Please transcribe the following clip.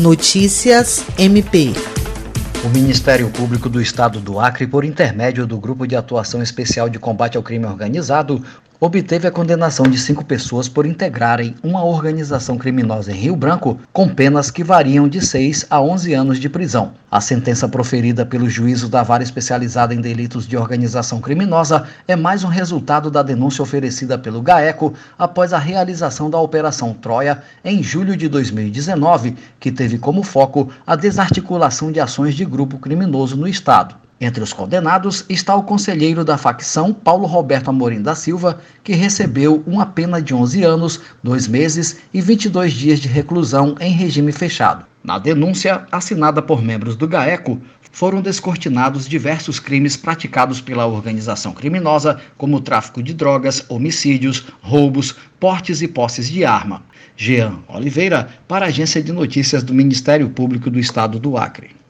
Notícias MP. O Ministério Público do Estado do Acre, por intermédio do Grupo de Atuação Especial de Combate ao Crime Organizado, obteve a condenação de cinco pessoas por integrarem uma organização criminosa em Rio Branco, com penas que variam de 6 a 11 anos de prisão. A sentença proferida pelo juízo da vara especializada em delitos de organização criminosa é mais um resultado da denúncia oferecida pelo GAECO após a realização da Operação Troia em julho de 2019, que teve como foco a desarticulação de ações de grupo criminoso no estado. Entre os condenados está o conselheiro da facção, Paulo Roberto Amorim da Silva, que recebeu uma pena de 11 anos, 2 meses e 22 dias de reclusão em regime fechado. Na denúncia, assinada por membros do GAECO, foram descortinados diversos crimes praticados pela organização criminosa, como tráfico de drogas, homicídios, roubos, portes e posses de arma. Jean Oliveira, para a Agência de Notícias do Ministério Público do Estado do Acre.